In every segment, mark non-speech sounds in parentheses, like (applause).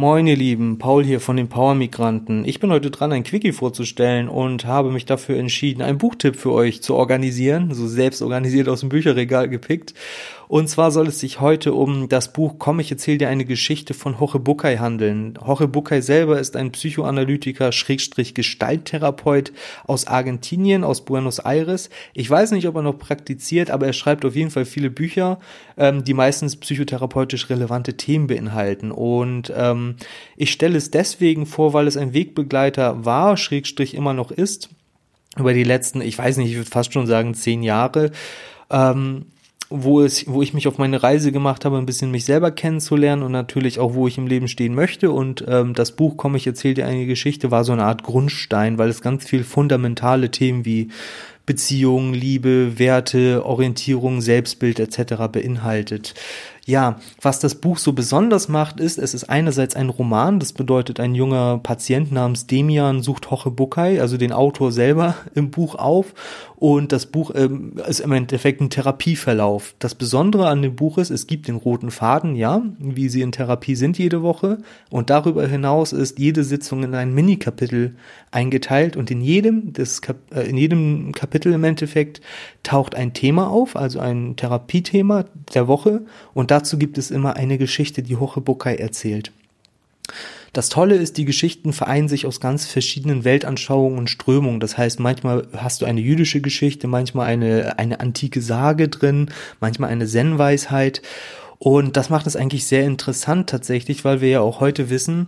Moin ihr Lieben, Paul hier von den Power Migranten. Ich bin heute dran, ein Quickie vorzustellen und habe mich dafür entschieden, einen Buchtipp für euch zu organisieren, so selbst organisiert aus dem Bücherregal gepickt. Und zwar soll es sich heute um das Buch Komm, ich erzähle dir eine Geschichte von Hoche Bukai handeln. Hoche Bukai selber ist ein Psychoanalytiker, Schrägstrich Gestalttherapeut aus Argentinien, aus Buenos Aires. Ich weiß nicht, ob er noch praktiziert, aber er schreibt auf jeden Fall viele Bücher, ähm, die meistens psychotherapeutisch relevante Themen beinhalten. Und ähm, ich stelle es deswegen vor, weil es ein Wegbegleiter war, Schrägstrich immer noch ist, über die letzten, ich weiß nicht, ich würde fast schon sagen, zehn Jahre. Ähm, wo es, wo ich mich auf meine Reise gemacht habe, ein bisschen mich selber kennenzulernen und natürlich auch, wo ich im Leben stehen möchte. Und ähm, das Buch, komm, ich erzähle dir eine Geschichte, war so eine Art Grundstein, weil es ganz viel fundamentale Themen wie Beziehung, Liebe, Werte, Orientierung, Selbstbild etc. beinhaltet. Ja, was das Buch so besonders macht, ist, es ist einerseits ein Roman, das bedeutet, ein junger Patient namens Demian sucht Hoche Bukai, also den Autor selber (laughs) im Buch auf und das Buch ähm, ist im Endeffekt ein Therapieverlauf. Das Besondere an dem Buch ist, es gibt den roten Faden, ja, wie sie in Therapie sind jede Woche und darüber hinaus ist jede Sitzung in ein Mini-Kapitel eingeteilt und in jedem, des Kap äh, in jedem Kapitel im Endeffekt taucht ein Thema auf, also ein Therapiethema der Woche und dazu gibt es immer eine Geschichte, die Hoche Bukai erzählt. Das Tolle ist, die Geschichten vereinen sich aus ganz verschiedenen Weltanschauungen und Strömungen. Das heißt, manchmal hast du eine jüdische Geschichte, manchmal eine, eine antike Sage drin, manchmal eine Zen-Weisheit. Und das macht es eigentlich sehr interessant tatsächlich, weil wir ja auch heute wissen,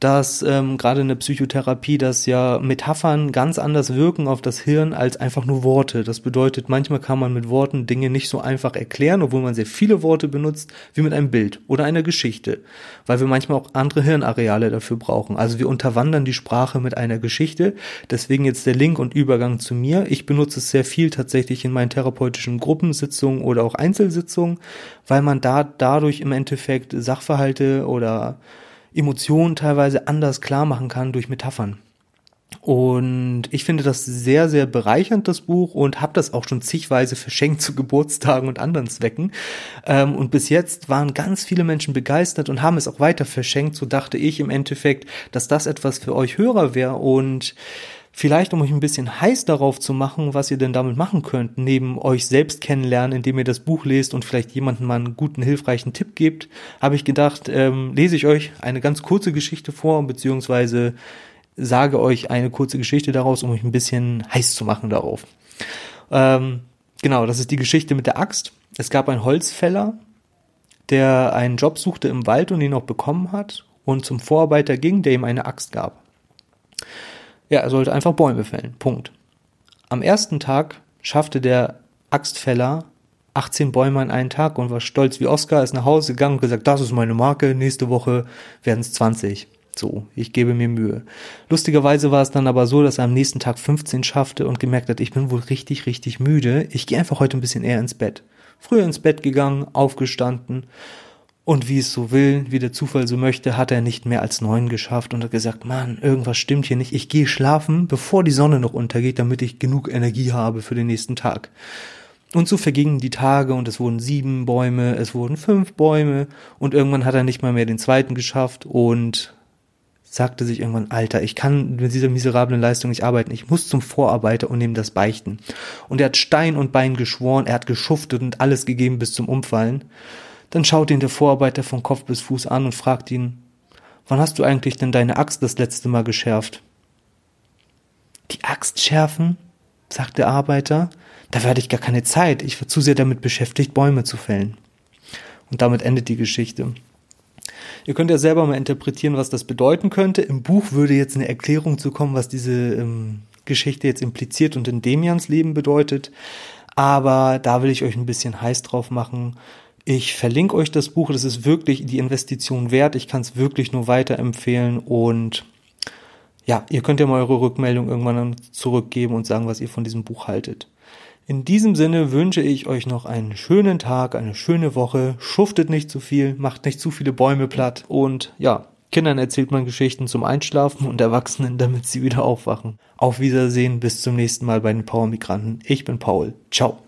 dass ähm, gerade in der Psychotherapie, dass ja Metaphern ganz anders wirken auf das Hirn als einfach nur Worte. Das bedeutet, manchmal kann man mit Worten Dinge nicht so einfach erklären, obwohl man sehr viele Worte benutzt, wie mit einem Bild oder einer Geschichte, weil wir manchmal auch andere Hirnareale dafür brauchen. Also wir unterwandern die Sprache mit einer Geschichte. Deswegen jetzt der Link und Übergang zu mir. Ich benutze es sehr viel tatsächlich in meinen therapeutischen Gruppensitzungen oder auch Einzelsitzungen, weil man da dadurch im Endeffekt Sachverhalte oder Emotionen teilweise anders klar machen kann durch Metaphern. Und ich finde das sehr, sehr bereichernd, das Buch, und habe das auch schon zigweise verschenkt zu Geburtstagen und anderen Zwecken. Ähm, und bis jetzt waren ganz viele Menschen begeistert und haben es auch weiter verschenkt. So dachte ich im Endeffekt, dass das etwas für euch Hörer wäre. Und Vielleicht, um euch ein bisschen heiß darauf zu machen, was ihr denn damit machen könnt, neben euch selbst kennenlernen, indem ihr das Buch lest und vielleicht jemandem mal einen guten, hilfreichen Tipp gebt, habe ich gedacht, ähm, lese ich euch eine ganz kurze Geschichte vor, beziehungsweise sage euch eine kurze Geschichte daraus, um euch ein bisschen heiß zu machen darauf. Ähm, genau, das ist die Geschichte mit der Axt. Es gab einen Holzfäller, der einen Job suchte im Wald und ihn auch bekommen hat und zum Vorarbeiter ging, der ihm eine Axt gab. Ja, er sollte einfach Bäume fällen. Punkt. Am ersten Tag schaffte der Axtfäller 18 Bäume an einen Tag und war stolz wie Oscar, ist nach Hause gegangen und gesagt, das ist meine Marke, nächste Woche werden es 20. So, ich gebe mir Mühe. Lustigerweise war es dann aber so, dass er am nächsten Tag 15 schaffte und gemerkt hat, ich bin wohl richtig, richtig müde. Ich gehe einfach heute ein bisschen eher ins Bett. Früher ins Bett gegangen, aufgestanden und wie es so will, wie der Zufall so möchte, hat er nicht mehr als neun geschafft und hat gesagt, Mann, irgendwas stimmt hier nicht. Ich gehe schlafen, bevor die Sonne noch untergeht, damit ich genug Energie habe für den nächsten Tag. Und so vergingen die Tage und es wurden sieben Bäume, es wurden fünf Bäume und irgendwann hat er nicht mal mehr den zweiten geschafft und sagte sich irgendwann, Alter, ich kann mit dieser miserablen Leistung nicht arbeiten, ich muss zum Vorarbeiter und ihm das beichten. Und er hat Stein und Bein geschworen, er hat geschuftet und alles gegeben bis zum Umfallen. Dann schaut ihn der Vorarbeiter von Kopf bis Fuß an und fragt ihn, wann hast du eigentlich denn deine Axt das letzte Mal geschärft? Die Axt schärfen? sagt der Arbeiter. Da werde ich gar keine Zeit. Ich war zu sehr damit beschäftigt, Bäume zu fällen. Und damit endet die Geschichte. Ihr könnt ja selber mal interpretieren, was das bedeuten könnte. Im Buch würde jetzt eine Erklärung zu kommen, was diese ähm, Geschichte jetzt impliziert und in Demians Leben bedeutet. Aber da will ich euch ein bisschen heiß drauf machen. Ich verlinke euch das Buch, das ist wirklich die Investition wert. Ich kann es wirklich nur weiterempfehlen und ja, ihr könnt ja mal eure Rückmeldung irgendwann zurückgeben und sagen, was ihr von diesem Buch haltet. In diesem Sinne wünsche ich euch noch einen schönen Tag, eine schöne Woche, schuftet nicht zu viel, macht nicht zu viele Bäume platt und ja, Kindern erzählt man Geschichten zum Einschlafen und Erwachsenen, damit sie wieder aufwachen. Auf Wiedersehen, bis zum nächsten Mal bei den Power Migranten. Ich bin Paul. Ciao.